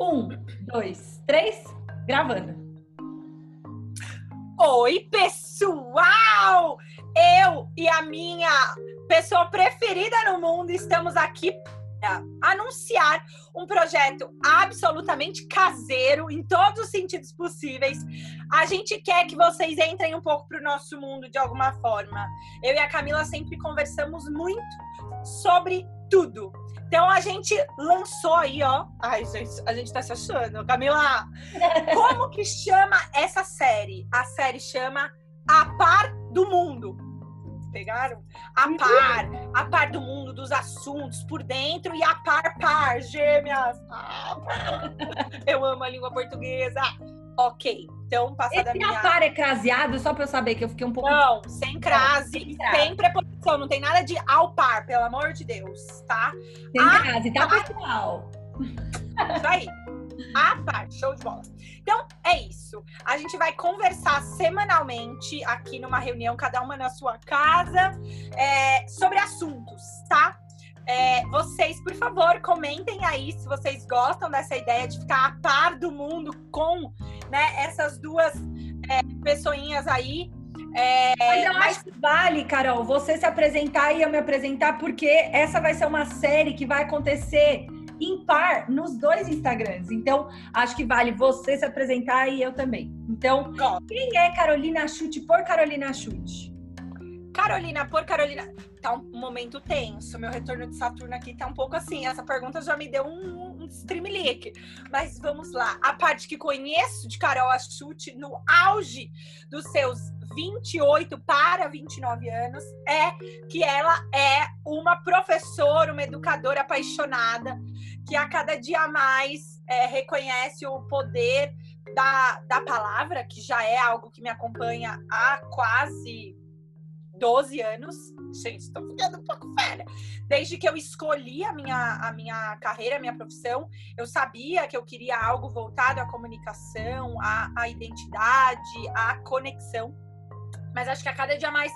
Um, dois, três, gravando. Oi, pessoal! Eu e a minha pessoa preferida no mundo estamos aqui anunciar um projeto absolutamente caseiro em todos os sentidos possíveis. A gente quer que vocês entrem um pouco para o nosso mundo de alguma forma. Eu e a Camila sempre conversamos muito sobre tudo. Então a gente lançou aí, ó. Ai, gente, a gente tá se achando. Camila, como que chama essa série? A série chama A Par do Mundo. Pegaram? A par, a par do mundo, dos assuntos por dentro e a par par, gêmeas. Ah, eu amo a língua portuguesa. Ok, então passada Esse a minha... apar é craseado, só pra eu saber que eu fiquei um pouco. Não, sem crase, sem crase. sem preposição, não tem nada de ao par, pelo amor de Deus, tá? Sem Ah, crase, tá, tá. pessoal? Isso aí. A par, show de bola. Então, é isso. A gente vai conversar semanalmente aqui numa reunião, cada uma na sua casa, é, sobre assuntos, tá? É, vocês, por favor, comentem aí se vocês gostam dessa ideia de ficar a par do mundo com né, essas duas é, pessoinhas aí. É, Mas eu mas- acho que vale, Carol, você se apresentar e eu me apresentar, porque essa vai ser uma série que vai acontecer em par nos dois Instagrams. Então, acho que vale você se apresentar e eu também. Então, Ó. quem é Carolina Chute por Carolina Chute? Carolina, por Carolina, tá um momento tenso. Meu retorno de Saturno aqui tá um pouco assim. Essa pergunta já me deu um, um streamlink. Mas vamos lá. A parte que conheço de Carol Achute no auge dos seus 28 para 29 anos é que ela é uma professora, uma educadora apaixonada, que a cada dia mais é, reconhece o poder da, da palavra, que já é algo que me acompanha há quase 12 anos. Gente, tô ficando um pouco velha. Desde que eu escolhi a minha, a minha carreira, a minha profissão, eu sabia que eu queria algo voltado à comunicação, à, à identidade, à conexão. Mas acho que a cada dia mais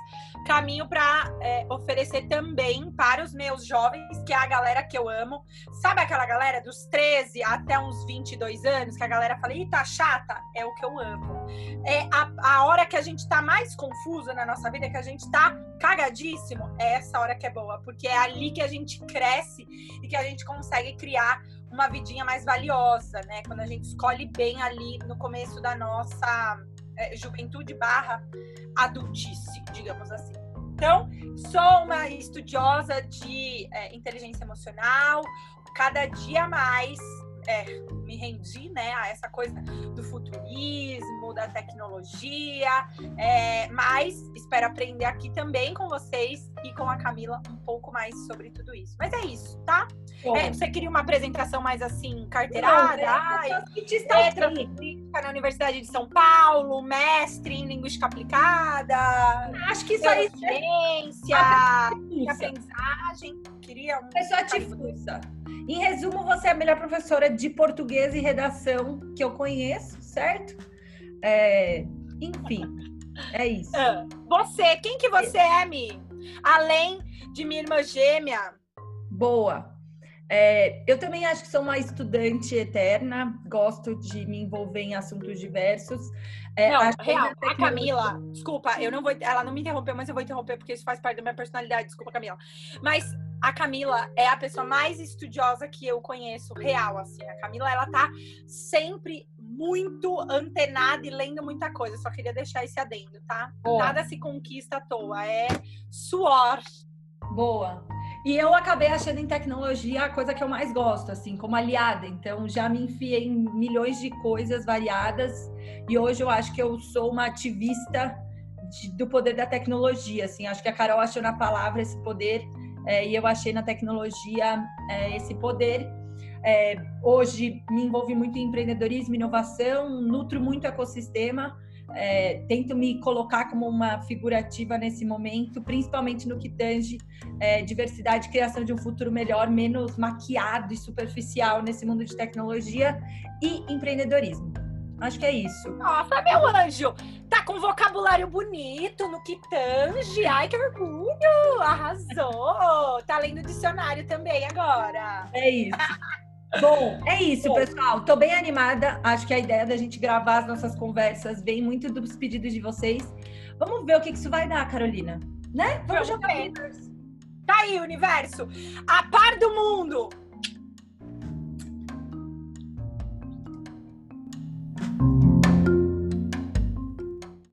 caminho para oferecer também para os meus jovens, que é a galera que eu amo. Sabe aquela galera dos 13 até uns 22 anos, que a galera fala, ih, tá chata? É o que eu amo é a, a hora que a gente tá mais confusa na nossa vida, que a gente tá cagadíssimo, é essa hora que é boa, porque é ali que a gente cresce e que a gente consegue criar uma vidinha mais valiosa, né? Quando a gente escolhe bem ali no começo da nossa é, juventude barra adultice, digamos assim. Então, sou uma estudiosa de é, inteligência emocional, cada dia mais é, me rendi né, a essa coisa do futurismo, da tecnologia, é, mas espero aprender aqui também com vocês e com a Camila um pouco mais sobre tudo isso. Mas é isso, tá? É, você queria uma apresentação mais assim, carteirada? Ai, letra política na Universidade de São Paulo, mestre em linguística aplicada, Acho que isso aí ciência, é aprendizagem. Queria um. pessoa difusa. Em resumo, você é a melhor professora de português e redação que eu conheço, certo? É, enfim, é isso. Ah, Você, quem que você é, Mi? Além de minha irmã gêmea. Boa. É, eu também acho que sou uma estudante eterna, gosto de me envolver em assuntos diversos. É, não, que real, a Camila, desculpa, eu não vou, ela não me interrompeu, mas eu vou interromper porque isso faz parte da minha personalidade, desculpa, Camila. Mas a Camila é a pessoa mais estudiosa que eu conheço, real, assim. A Camila, ela tá sempre muito antenada e lendo muita coisa. Só queria deixar esse adendo, tá? Boa. Nada se conquista à toa, é suor. Boa. E eu acabei achando em tecnologia a coisa que eu mais gosto, assim, como aliada. Então, já me enfiei em milhões de coisas variadas. E hoje eu acho que eu sou uma ativista de- do poder da tecnologia, assim. Acho que a Carol achou na palavra esse poder é, e eu achei na tecnologia é, esse poder. É, hoje me envolvi muito em empreendedorismo, inovação, nutro muito ecossistema. É, tento me colocar como uma figurativa nesse momento, principalmente no que tange é, diversidade criação de um futuro melhor, menos maquiado e superficial nesse mundo de tecnologia e empreendedorismo. Acho que é isso. Nossa, meu anjo! Tá com vocabulário bonito no que tange. Ai, que orgulho! Arrasou! Tá lendo dicionário também agora. É isso. Bom, é isso, Bom. pessoal. Tô bem animada. Acho que a ideia da gente gravar as nossas conversas vem muito dos pedidos de vocês. Vamos ver o que isso vai dar, Carolina. Né? Vamos, Vamos jogar. Tá aí, universo. A par do mundo.